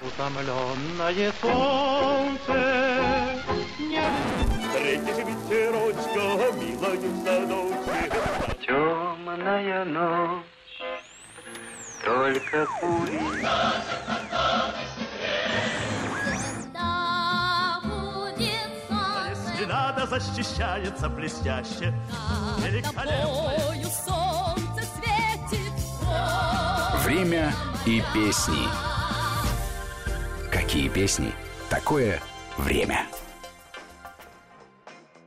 Утомленное солнце не... Встретишь ветерочка, милая в садочке. Темная ночь, только кури. Стена защищается блестяще, великолепно. солнце светит. Время и песни. Какие песни? Такое время.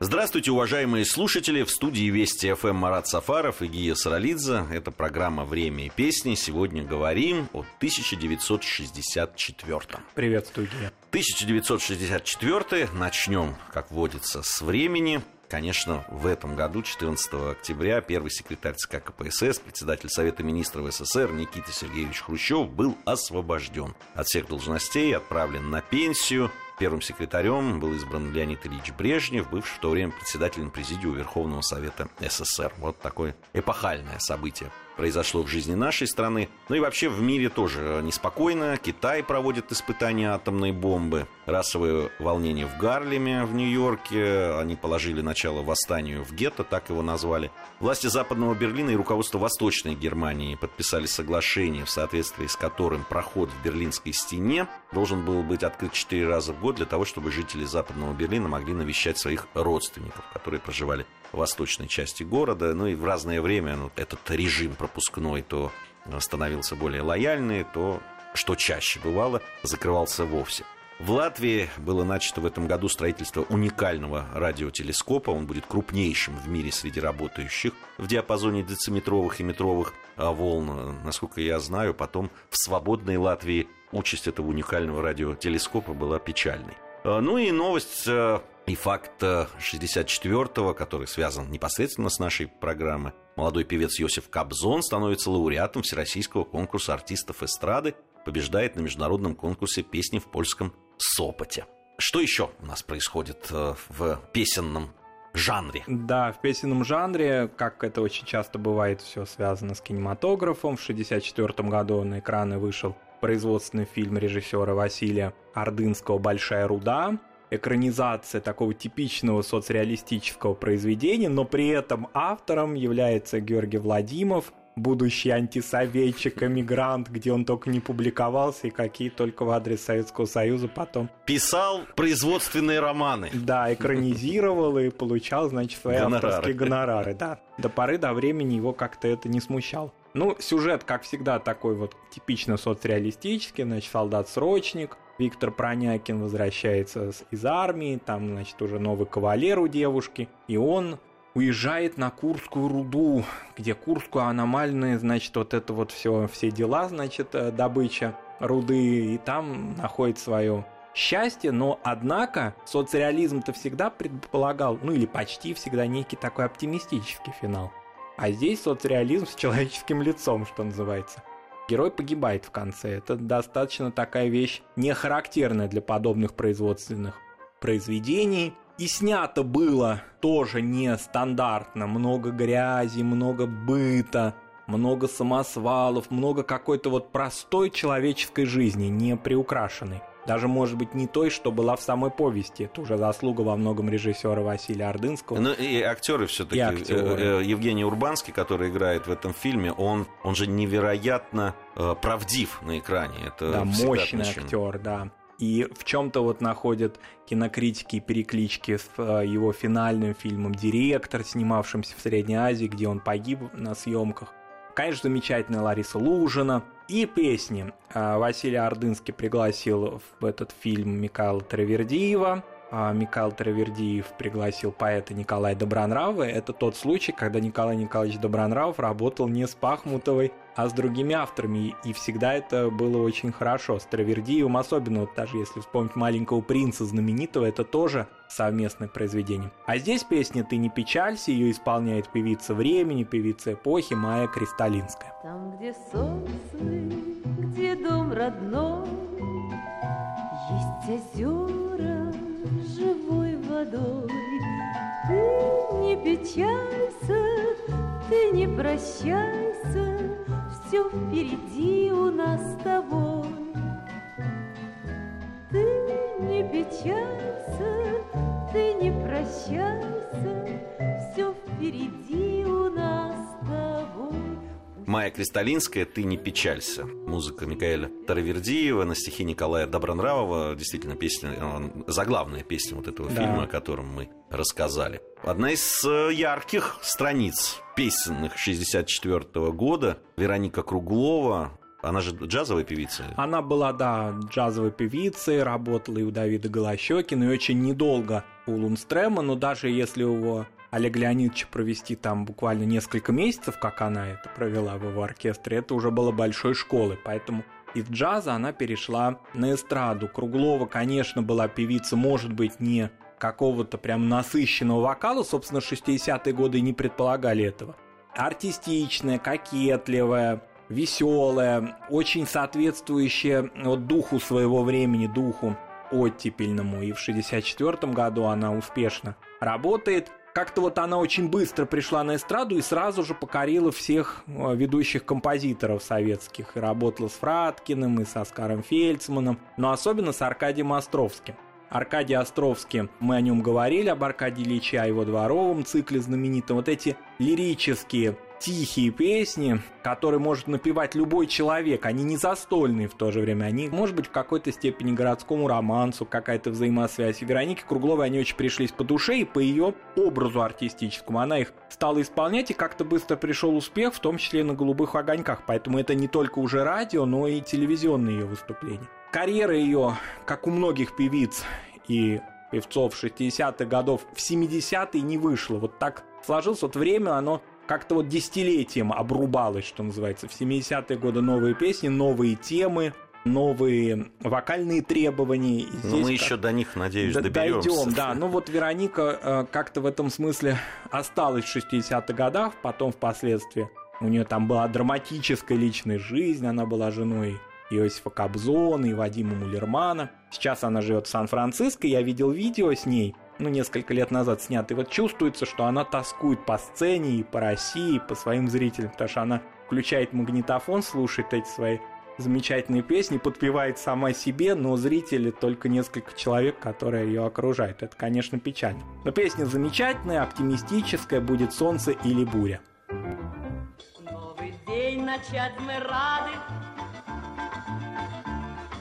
Здравствуйте, уважаемые слушатели. В студии Вести ФМ Марат Сафаров и Гия Саралидзе. Это программа «Время и песни». Сегодня говорим о 1964. Приветствую, Гия. 1964. Начнем, как водится, с времени. Конечно, в этом году, 14 октября, первый секретарь ЦК КПСС, председатель Совета министров СССР Никита Сергеевич Хрущев был освобожден от всех должностей, отправлен на пенсию. Первым секретарем был избран Леонид Ильич Брежнев, бывший в то время председателем президиума Верховного Совета СССР. Вот такое эпохальное событие произошло в жизни нашей страны. Ну и вообще в мире тоже неспокойно. Китай проводит испытания атомной бомбы. Расовые волнения в Гарлеме в Нью-Йорке. Они положили начало восстанию в гетто, так его назвали. Власти Западного Берлина и руководство Восточной Германии подписали соглашение, в соответствии с которым проход в Берлинской стене должен был быть открыт четыре раза в год для того, чтобы жители Западного Берлина могли навещать своих родственников, которые проживали восточной части города. Ну и в разное время ну, этот режим пропускной то становился более лояльный, то, что чаще бывало, закрывался вовсе. В Латвии было начато в этом году строительство уникального радиотелескопа. Он будет крупнейшим в мире среди работающих в диапазоне дециметровых и метровых волн. Насколько я знаю, потом в свободной Латвии участь этого уникального радиотелескопа была печальной. Ну и новость и факт 64-го, который связан непосредственно с нашей программой, молодой певец Йосиф Кобзон становится лауреатом Всероссийского конкурса артистов эстрады, побеждает на международном конкурсе песни в польском Сопоте. Что еще у нас происходит э, в песенном жанре. Да, в песенном жанре, как это очень часто бывает, все связано с кинематографом. В 1964 году на экраны вышел производственный фильм режиссера Василия Ордынского «Большая руда», экранизация такого типичного соцреалистического произведения, но при этом автором является Георгий Владимиров, будущий антисоветчик, эмигрант, где он только не публиковался и какие только в адрес Советского Союза потом. Писал производственные романы. Да, экранизировал и получал, значит, свои гонорары. авторские гонорары. Да. До поры до времени его как-то это не смущало. Ну, сюжет, как всегда, такой вот типично соцреалистический, значит, солдат-срочник, Виктор Пронякин возвращается из армии, там, значит, уже новый кавалер у девушки, и он уезжает на Курскую руду, где Курскую аномальные, значит, вот это вот все, все дела, значит, э, добыча руды, и там находит свое счастье, но однако соцреализм-то всегда предполагал, ну или почти всегда некий такой оптимистический финал. А здесь соцреализм с человеческим лицом, что называется. Герой погибает в конце. Это достаточно такая вещь не характерная для подобных производственных произведений. И снято было тоже нестандартно. Много грязи, много быта, много самосвалов, много какой-то вот простой человеческой жизни, не приукрашенной. Даже, может быть, не той, что была в самой повести. Это уже заслуга во многом режиссера Василия Ордынского. Ну и актеры все-таки. Актеры. Э, Евгений Урбанский, который играет в этом фильме, он, он же невероятно э, правдив на экране. Это да, мощный актер, да. И в чем-то вот находят кинокритики переклички с э, его финальным фильмом «Директор», снимавшимся в Средней Азии, где он погиб на съемках. Конечно, замечательная Лариса Лужина – и песни. А, Василий Ордынский пригласил в этот фильм Михаила Травердиева. А, Михаил Травердиев пригласил поэта Николая Добронравова. Это тот случай, когда Николай Николаевич Добронравов работал не с Пахмутовой, а с другими авторами. И всегда это было очень хорошо. С Травердиевым особенно, вот даже если вспомнить «Маленького принца» знаменитого, это тоже совместное произведение. А здесь песня «Ты не печалься», ее исполняет певица времени, певица эпохи Майя Кристалинская. Там, где сосны, где дом родной, Есть озера молодой, ты не печалься, ты не прощайся, все впереди у нас с тобой. Ты не печалься, ты не прощайся, все впереди. Майя Кристалинская «Ты не печалься». Музыка Микаэля Таравердиева на стихи Николая Добронравова. Действительно, песня, э, заглавная песня вот этого Да. фильма, о котором мы рассказали. Одна из э, ярких страниц песенных 64 года. Вероника Круглова. Она же джазовая певица. Она была, да, джазовой певицей, работала и у Давида Голощекина, и очень недолго у Лунстрема, но даже если его Олега Леонидовича провести там буквально несколько месяцев, как она это провела в его оркестре, это уже было большой школой, поэтому из джаза она перешла на эстраду. Круглова, конечно, была певица, может быть, не какого-то прям насыщенного вокала, собственно, 60-е годы не предполагали этого. Артистичная, кокетливая, веселая, очень соответствующая вот духу своего времени, духу оттепельному. И в 64 году она успешно работает. Как-то вот она очень быстро пришла на эстраду и сразу же покорила всех э, ведущих композиторов советских. И работала с Фраткиным, и с Оскаром Фельдсманом, но особенно с Аркадием Островским. Аркадий Островский, мы о нем говорили, об Аркадии Ильиче, о его дворовом цикле знаменитом. Вот эти лирические, тихие песни, которые может напевать любой человек, они не застольные в то же время, они, может быть, в какой-то степени городскому романсу, какая-то взаимосвязь. И Веронике Кругловой они очень пришлись по душе и по ее образу артистическому. Она их стала исполнять, и как-то быстро пришел успех, в том числе и на «Голубых огоньках». Поэтому это не только уже радио, но и телевизионные ее выступления. Карьера ее, как у многих певиц и певцов 60-х годов, в 70-е не вышла. Вот так сложилось вот время, оно как-то вот десятилетием обрубалось, что называется. В 70-е годы новые песни, новые темы, новые вокальные требования. И Но здесь мы еще до них, надеюсь, Д- доберемся. Дойдем, да. Ну вот Вероника э, как-то в этом смысле осталась в 60-х годах, потом впоследствии у нее там была драматическая личная жизнь, она была женой Иосифа Кобзона и Вадима Мулермана. Сейчас она живет в Сан-Франциско, я видел видео с ней, ну, несколько лет назад снято, и вот чувствуется, что она тоскует по сцене и по России, и по своим зрителям, потому что она включает магнитофон, слушает эти свои замечательные песни, подпевает сама себе, но зрители только несколько человек, которые ее окружают. Это, конечно, печально. Но песня замечательная, оптимистическая, будет солнце или буря. Новый день начать мы рады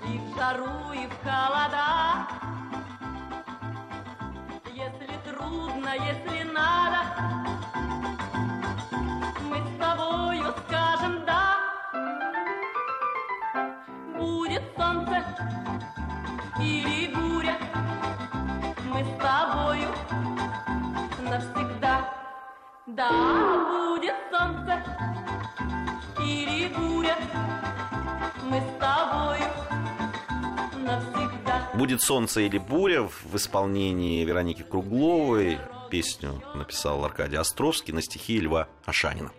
И в жару, и в холода Если трудно, если надо Мы с тобою скажем «да» Будет солнце или буря Мы с тобою навсегда да, будет солнце или буря, мы с тобою. Будет солнце или буря в исполнении Вероники Кругловой. Песню написал Аркадий Островский на стихи Льва Ашанина.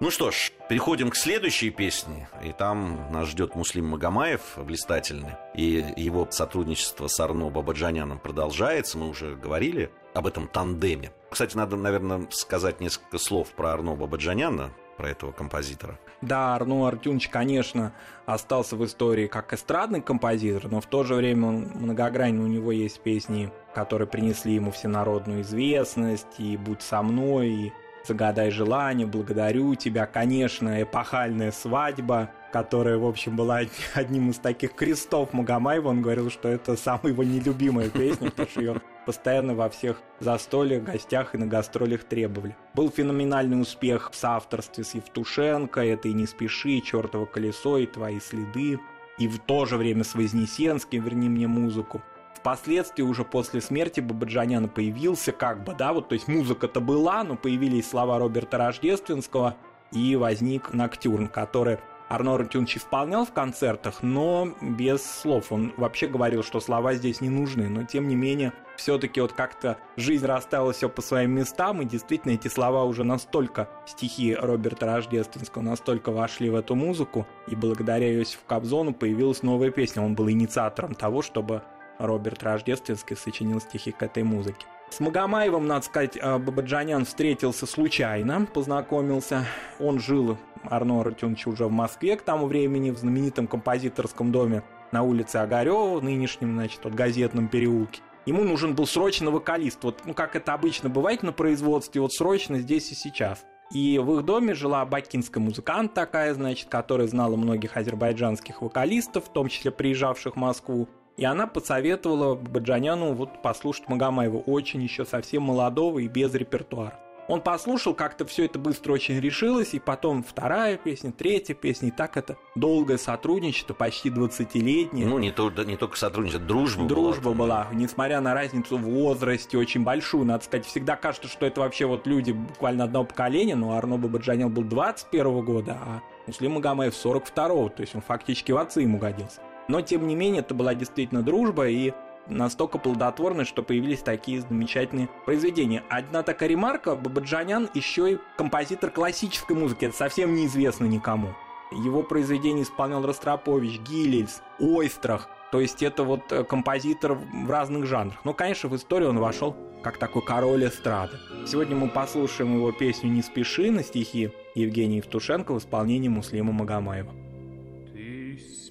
Ну что ж, переходим к следующей песне. И там нас ждет Муслим Магомаев, блистательный. И его сотрудничество с Арно Бабаджаняном продолжается. Мы уже говорили об этом тандеме. Кстати, надо, наверное, сказать несколько слов про Арно Бабаджаняна, про этого композитора. Да, Арно Артюнович, конечно, остался в истории как эстрадный композитор, но в то же время он многогранен, у него есть песни, которые принесли ему всенародную известность, и «Будь со мной», и «Загадай желание», «Благодарю тебя», конечно, эпохальная свадьба, которая, в общем, была одним из таких крестов Магомаева. Он говорил, что это самая его нелюбимая песня, потому что ее постоянно во всех застольях, гостях и на гастролях требовали. Был феноменальный успех в соавторстве с Евтушенко, это и «Не спеши», и «Чертово колесо», и «Твои следы», и в то же время с Вознесенским «Верни мне музыку». Впоследствии, уже после смерти Бабаджаняна появился как бы, да, вот, то есть музыка-то была, но появились слова Роберта Рождественского, и возник Ноктюрн, который Арно Артюнович исполнял в концертах, но без слов. Он вообще говорил, что слова здесь не нужны, но тем не менее, все-таки вот как-то жизнь расставила все по своим местам, и действительно эти слова уже настолько, стихи Роберта Рождественского, настолько вошли в эту музыку, и благодаря Иосифу Кобзону появилась новая песня. Он был инициатором того, чтобы Роберт Рождественский сочинил стихи к этой музыке. С Магомаевым, надо сказать, э, Бабаджанян встретился случайно, познакомился. Он жил, Арно Артемович, уже в Москве к тому времени, в знаменитом композиторском доме на улице Огарева, нынешнем, значит, вот газетном переулке. ему нужен был срочно вокалист. Вот, ну, как это обычно бывает на производстве, вот срочно здесь и сейчас. И в их доме жила бакинская музыкант такая, значит, которая знала многих азербайджанских вокалистов, в том числе приезжавших в Москву. И она посоветовала Баджаняну вот послушать Магомаева очень еще совсем молодого и без репертуара. Он послушал, как-то все это быстро очень решилось, и потом вторая песня, третья песня, и так это долгое сотрудничество, почти 20-летнее. Ну, не, то, не только сотрудничество, дружба, дружба была. была. Несмотря на разницу в возрасте очень большую, надо сказать, всегда кажется, что это вообще вот люди буквально одного поколения, но Арно Бабаджанян был 21 года, а Муслим Магомаев 42 то есть он фактически в отцы ему годился. Но, тем не менее, это была действительно дружба, и настолько плодотворны, что появились такие замечательные произведения. Одна такая ремарка, Бабаджанян еще и композитор классической музыки, это совсем неизвестно никому. Его произведения исполнял Ростропович, Гилельс, Ойстрах, то есть это вот э, композитор в разных жанрах. Но, конечно, в историю он вошел как такой король эстрады. Сегодня мы послушаем его песню «Не спеши» на стихи Евгения Евтушенко в исполнении Муслима Магомаева.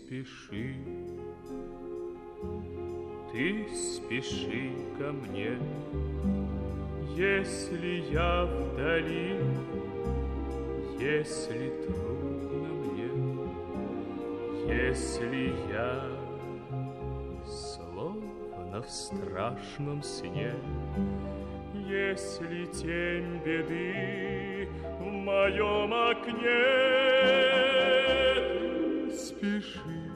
Спеши. Ты спеши ко мне, Если я вдали, Если трудно мне, Если я словно в страшном сне, Если тень беды в моем окне, спеши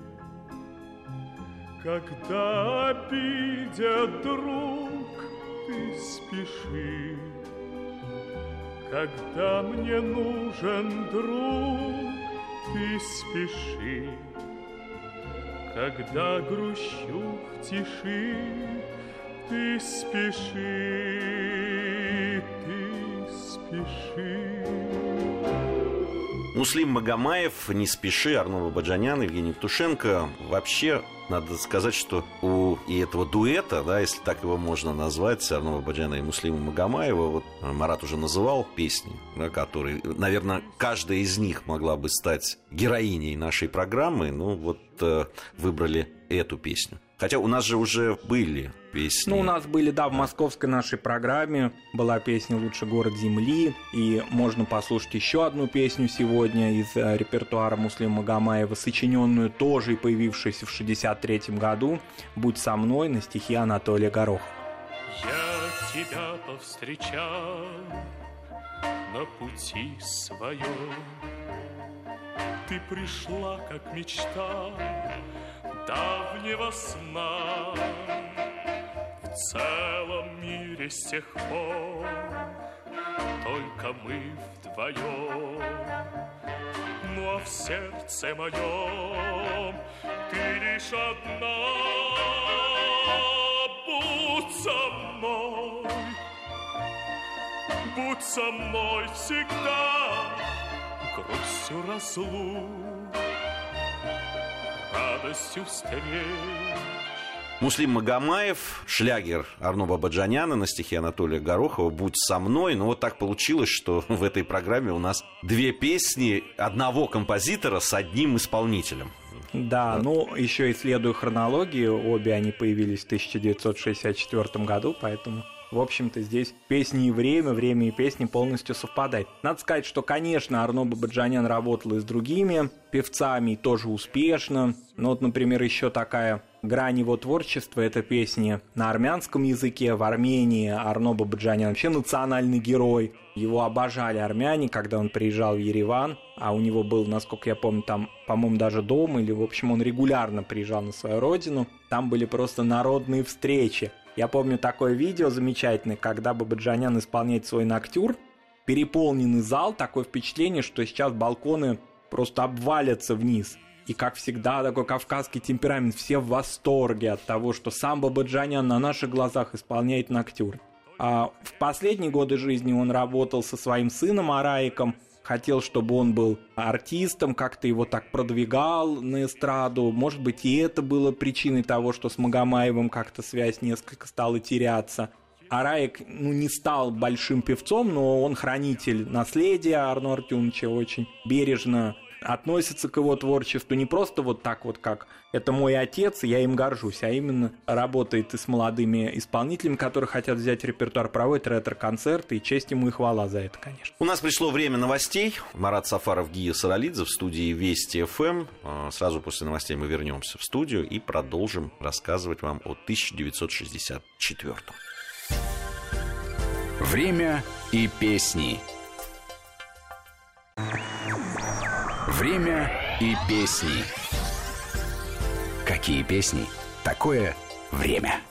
когда обидят друг, ты спеши. Когда мне нужен друг, ты спеши. Когда грущу в тиши, ты спеши, ты спеши. Муслим Магомаев, «Не спеши», Арнова Баджанян, Евгений Евтушенко. Вообще, надо сказать, что у и этого дуэта, да, если так его можно назвать, Арнова Баджана и Муслима Магомаева, вот Марат уже называл песни, да, которые, наверное, каждая из них могла бы стать героиней нашей программы, ну вот э, выбрали эту песню. Хотя у нас же уже были песни. Ну, у нас были, да, в московской нашей программе. Была песня «Лучший город Земли», и можно послушать еще одну песню сегодня из э, репертуара Муслима Магомаева, сочиненную тоже и появившуюся в 63 году. «Будь со мной» на стихи Анатолия Горохова. Я тебя повстречал на пути своем, Ты пришла, как мечта, давнего сна. В целом мире с тех пор Только мы вдвоем Ну а в сердце моем Ты лишь одна. Будь со мной. Будь со мной всегда. Грустью разлук радостью встреч. Муслим Магомаев, шлягер Арно Бабаджаняна на стихе Анатолия Горохова «Будь со мной». Ну, вот так получилось, что в этой программе у нас две песни одного композитора с одним исполнителем. Да, ну, еще исследую хронологию, обе они появились в 1964 году, поэтому в общем-то, здесь песни и время, время и песни полностью совпадает. Надо сказать, что, конечно, Арно Бабаджанян работал и с другими певцами, тоже успешно. Ну вот, например, еще такая грань его творчества — это песни на армянском языке, в Армении. Арно Бабаджанян вообще национальный герой. Его обожали армяне, когда он приезжал в Ереван, а у него был, насколько я помню, там, по-моему, даже дом, или, в общем, он регулярно приезжал на свою родину. Там были просто народные встречи. Я помню такое видео замечательное, когда Бабаджанян исполняет свой ноктюр, переполненный зал, такое впечатление, что сейчас балконы просто обвалятся вниз. И, как всегда, такой кавказский темперамент, все в восторге от того, что сам Бабаджанян на наших глазах исполняет ноктюр. А в последние годы жизни он работал со своим сыном Араиком – хотел, чтобы он был артистом, как-то его так продвигал на эстраду. Может быть, и это было причиной того, что с Магомаевым как-то связь несколько стала теряться. А Раек ну, не стал большим певцом, но он хранитель наследия Арно Артюновича, очень бережно относится к его творчеству не просто вот так вот, как это мой отец, и я им горжусь, а именно работает и с молодыми исполнителями, которые хотят взять репертуар, проводит ретро-концерты, и честь ему и хвала за это, конечно. У нас пришло время новостей. Марат Сафаров, Гия Саралидзе в студии Вести ФМ. А, сразу после новостей мы вернемся в студию и продолжим рассказывать вам о 1964. Время и песни. Время и песни. Какие песни? Такое время.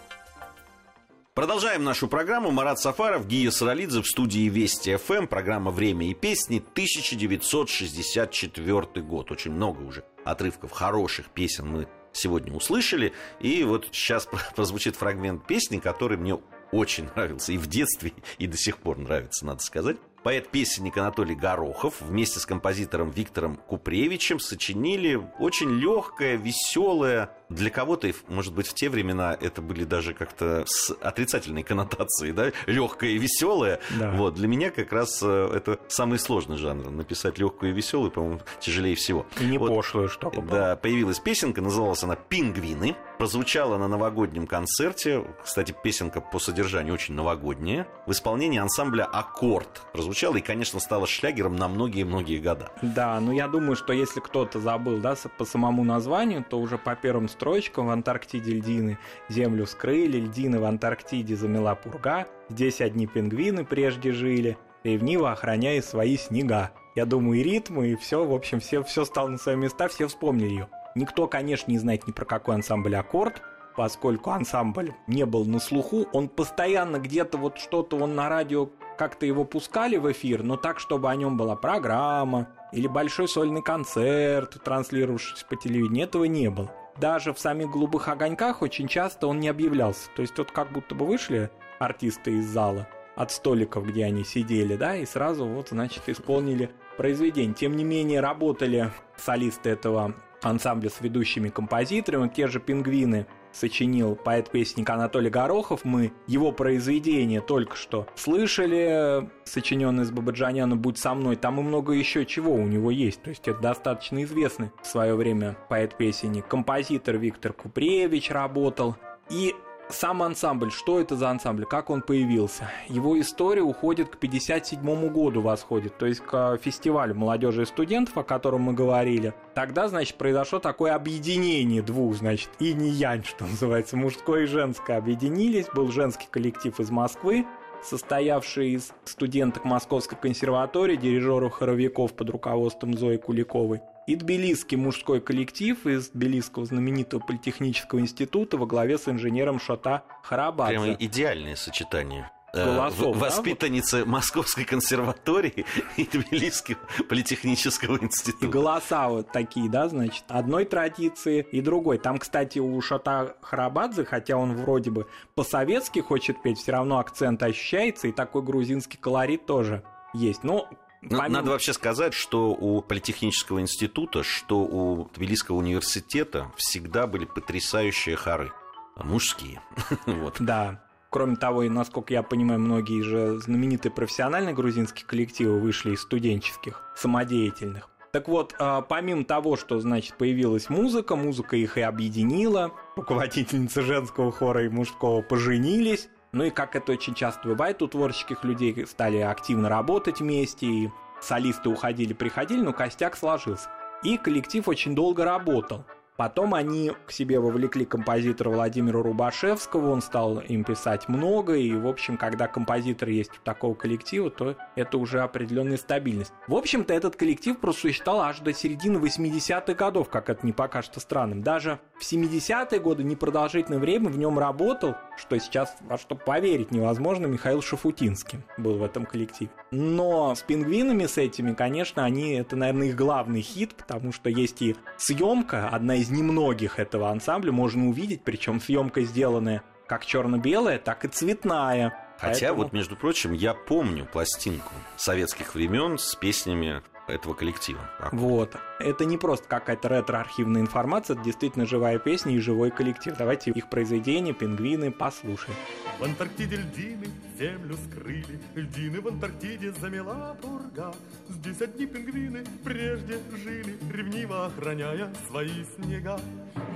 Продолжаем нашу программу. Марат Сафаров, Гия Саралидзе в студии Вести ФМ. Программа «Время и песни» 1964 год. Очень много уже отрывков хороших песен мы сегодня услышали. И вот сейчас прозвучит фрагмент песни, который мне очень нравился и в детстве, и до сих пор нравится, надо сказать. Поэт-песенник Анатолий Горохов вместе с композитором Виктором Купревичем сочинили очень легкое, веселое, для кого-то, может быть, в те времена это были даже как-то с отрицательной коннотацией, да, легкое и веселое. Да. Вот, для меня как раз э, это самый сложный жанр. Написать легкую и веселую, по-моему, тяжелее всего. И не вот, пошлую, что Да, появилась песенка, называлась она «Пингвины». Прозвучала на новогоднем концерте. Кстати, песенка по содержанию очень новогодняя. В исполнении ансамбля «Аккорд» прозвучала и, конечно, стала шлягером на многие-многие года. Да, но я думаю, что если кто-то забыл, да, по самому названию, то уже по первым строчкам в Антарктиде льдины землю скрыли, льдины в Антарктиде замела пурга, здесь одни пингвины прежде жили, ревниво охраняя свои снега. Я думаю, и ритмы, и все, в общем, все, все стало на свои места, все вспомнили ее. Никто, конечно, не знает ни про какой ансамбль аккорд, поскольку ансамбль не был на слуху, он постоянно где-то вот что-то он на радио как-то его пускали в эфир, но так, чтобы о нем была программа или большой сольный концерт, транслировавшийся по телевидению, этого не было даже в самих голубых огоньках очень часто он не объявлялся. То есть вот как будто бы вышли артисты из зала от столиков, где они сидели, да, и сразу вот, значит, исполнили произведение. Тем не менее, работали солисты этого ансамбля с ведущими композиторами, те же пингвины – сочинил поэт-песенник Анатолий Горохов. Мы его произведение только что слышали, сочиненное с Бабаджаняна «Будь со мной». Там и много еще чего у него есть. То есть это достаточно известный в свое время поэт-песенник. Композитор Виктор Купревич работал. И сам ансамбль, что это за ансамбль, как он появился? Его история уходит к 57 году восходит, то есть к фестивалю молодежи и студентов, о котором мы говорили. Тогда, значит, произошло такое объединение двух, значит, и не янь, что называется, мужское и женское объединились. Был женский коллектив из Москвы, состоявший из студенток Московской консерватории, дирижеров хоровиков под руководством Зои Куликовой, и тбилисский мужской коллектив из тбилисского знаменитого политехнического института во главе с инженером Шота Харабадзе. Прямо идеальное сочетание голосов. Воспитанницы да? Московской консерватории и Тбилисского политехнического института. И голоса вот такие, да, значит, одной традиции и другой. Там, кстати, у Шота Харабадзе, хотя он вроде бы по-советски хочет петь, все равно акцент ощущается, и такой грузинский колорит тоже есть. Но ну, Помимо... Надо вообще сказать, что у Политехнического института, что у Тбилисского университета всегда были потрясающие хоры. Мужские. вот. Да. Кроме того, и насколько я понимаю, многие же знаменитые профессиональные грузинские коллективы вышли из студенческих, самодеятельных. Так вот, а, помимо того, что, значит, появилась музыка, музыка их и объединила, руководительницы женского хора и мужского поженились, ну и как это очень часто бывает у творческих людей, стали активно работать вместе, и солисты уходили, приходили, но костяк сложился. И коллектив очень долго работал. Потом они к себе вовлекли композитора Владимира Рубашевского, он стал им писать много, и, в общем, когда композитор есть у такого коллектива, то это уже определенная стабильность. В общем-то, этот коллектив просуществовал аж до середины 80-х годов, как это не покажется странным. Даже в 70-е годы непродолжительное время в нем работал, что сейчас, во что поверить невозможно, Михаил Шафутинский был в этом коллективе. Но с пингвинами, с этими, конечно, они, это, наверное, их главный хит, потому что есть и съемка, одна из немногих этого ансамбля, можно увидеть, причем съемка сделанная как черно-белая, так и цветная. Хотя Поэтому... вот, между прочим, я помню пластинку советских времен с песнями этого коллектива. Вот. Это не просто какая-то ретро-архивная информация, это действительно живая песня и живой коллектив. Давайте их произведения «Пингвины» послушаем. В Антарктиде льдины землю скрыли, Льдины в Антарктиде замела пурга. Здесь одни пингвины прежде жили, Ревниво охраняя свои снега.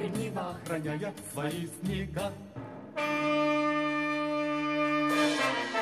Ревниво охраняя свои снега.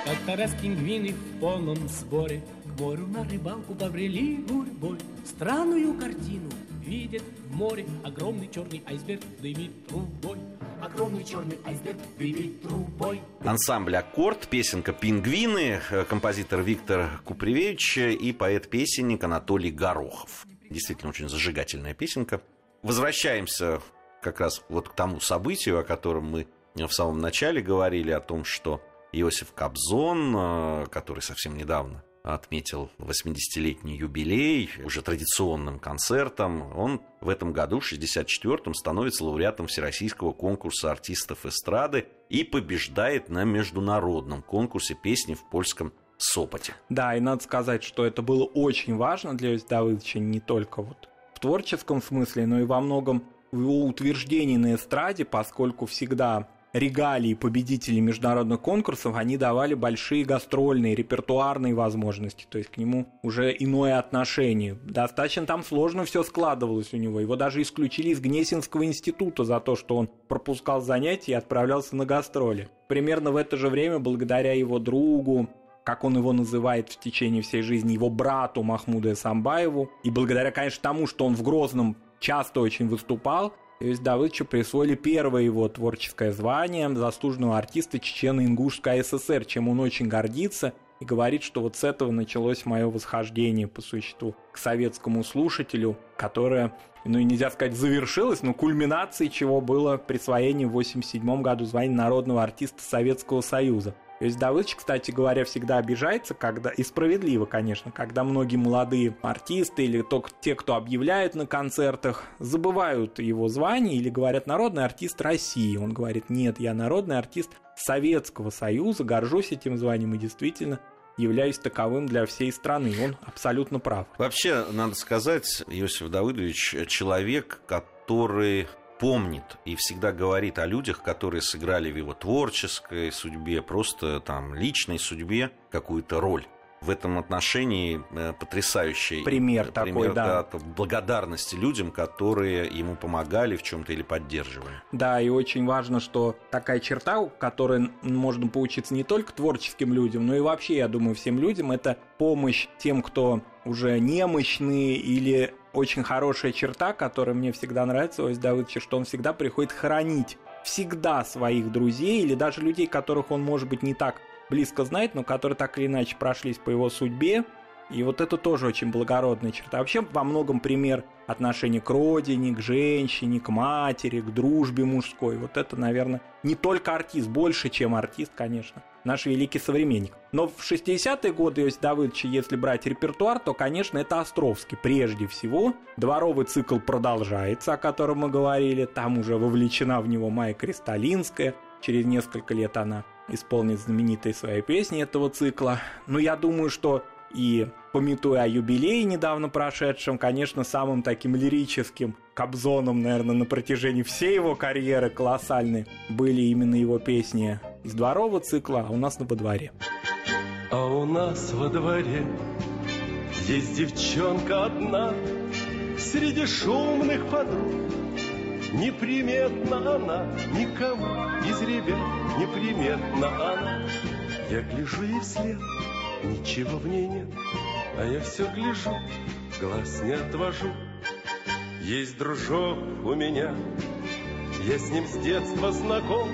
Как-то раз пингвины в полном сборе. К морю на рыбалку побрели гурьбой. Странную картину видят в море. Огромный черный айсберг дымит трубой. Огромный черный айсберг дымит трубой. Ансамбль «Аккорд», песенка «Пингвины», э, композитор Виктор Купревич и поэт-песенник Анатолий Горохов. Действительно очень зажигательная песенка. Возвращаемся как раз вот к тому событию, о котором мы в самом начале говорили, о том, что Иосиф Кобзон, э, который совсем недавно отметил 80-летний юбилей уже традиционным концертом. Он в этом году, в 64-м, становится лауреатом Всероссийского конкурса артистов эстрады и побеждает на международном конкурсе песни в польском Сопоте. Да, и надо сказать, что это было очень важно для Иосифа Давыдовича не только вот в творческом смысле, но и во многом в его утверждении на эстраде, поскольку всегда регалии победителей международных конкурсов, они давали большие гастрольные, репертуарные возможности, то есть к нему уже иное отношение. Достаточно там сложно все складывалось у него. Его даже исключили из Гнесинского института за то, что он пропускал занятия и отправлялся на гастроли. Примерно в это же время, благодаря его другу, как он его называет в течение всей жизни, его брату Махмуду Самбаеву, и благодаря, конечно, тому, что он в Грозном часто очень выступал, Давыдовичу присвоили первое его творческое звание заслуженного артиста Чечено-Ингушской ССР, чем он очень гордится и говорит, что вот с этого началось мое восхождение по существу к советскому слушателю, которое, ну и нельзя сказать завершилось, но кульминацией чего было присвоение в 1987 году звания народного артиста Советского Союза. То Давыдович, кстати говоря, всегда обижается, когда, и справедливо, конечно, когда многие молодые артисты или только те, кто объявляют на концертах, забывают его звание или говорят «народный артист России». Он говорит «нет, я народный артист Советского Союза, горжусь этим званием и действительно являюсь таковым для всей страны. Он абсолютно прав. Вообще, надо сказать, Иосиф Давыдович человек, который помнит и всегда говорит о людях, которые сыграли в его творческой судьбе, просто там личной судьбе какую-то роль в этом отношении э, потрясающий пример, пример такой, да. да, благодарности людям, которые ему помогали в чем-то или поддерживали. Да, и очень важно, что такая черта, у которой можно поучиться не только творческим людям, но и вообще, я думаю, всем людям, это помощь тем, кто уже немощные или очень хорошая черта, которая мне всегда нравится у Ось Давыдовича, что он всегда приходит хранить всегда своих друзей или даже людей, которых он, может быть, не так близко знает, но которые так или иначе прошлись по его судьбе. И вот это тоже очень благородная черта. Вообще во многом пример отношения к родине, к женщине, к матери, к дружбе мужской. Вот это, наверное, не только артист, больше, чем артист, конечно наш великий современник. Но в 60-е годы Иосиф Давыдовича, если брать репертуар, то, конечно, это Островский прежде всего. Дворовый цикл продолжается, о котором мы говорили. Там уже вовлечена в него Майя Кристалинская. Через несколько лет она исполнит знаменитые свои песни этого цикла. Но я думаю, что и пометуя о юбилее недавно прошедшем, конечно, самым таким лирическим Кобзоном, наверное, на протяжении всей его карьеры колоссальной были именно его песни из дворового цикла, а у нас на во дворе. А у нас во дворе есть девчонка одна Среди шумных подруг Неприметна она никому из ребят Неприметна она Я гляжу ей вслед, ничего в ней нет А я все гляжу, глаз не отвожу Есть дружок у меня, я с ним с детства знаком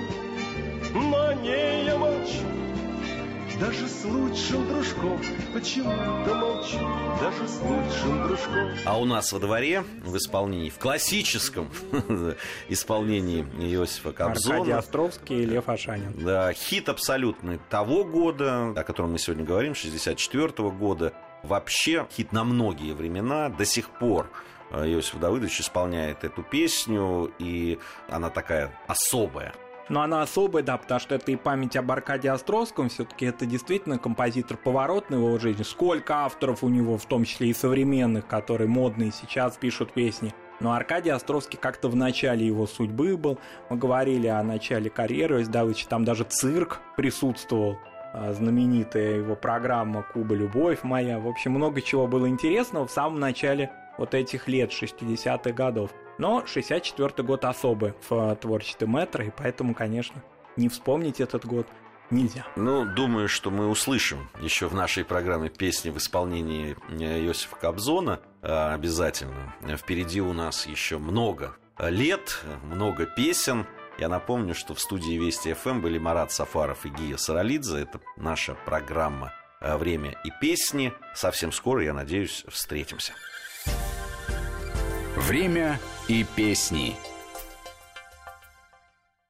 но о ней я молчу. Даже с лучшим дружком почему-то молчу, даже с лучшим дружком. А у нас во дворе в исполнении, в классическом исполнении Иосифа Кобзона. Аркадий Островский и Лев Ашанин. Да, хит абсолютный того года, о котором мы сегодня говорим, 64 -го года. Вообще хит на многие времена, до сих пор Иосиф Давыдович исполняет эту песню, и она такая особая но она особая, да, потому что это и память об Аркадии Островском, все-таки это действительно композитор поворотный в его жизни. Сколько авторов у него, в том числе и современных, которые модные сейчас пишут песни. Но Аркадий Островский как-то в начале его судьбы был. Мы говорили о начале карьеры Давыдовича, там даже цирк присутствовал а, знаменитая его программа «Куба. Любовь моя». В общем, много чего было интересного в самом начале вот этих лет, 60-х годов. Но 64-й год особый в творчестве Мэтра, и поэтому, конечно, не вспомнить этот год нельзя. Ну, думаю, что мы услышим еще в нашей программе песни в исполнении э, Иосифа Кобзона э, обязательно. Впереди у нас еще много лет, много песен. Я напомню, что в студии Вести ФМ были Марат Сафаров и Гия Саралидзе. Это наша программа э, «Время и песни». Совсем скоро, я надеюсь, встретимся. Время и песни.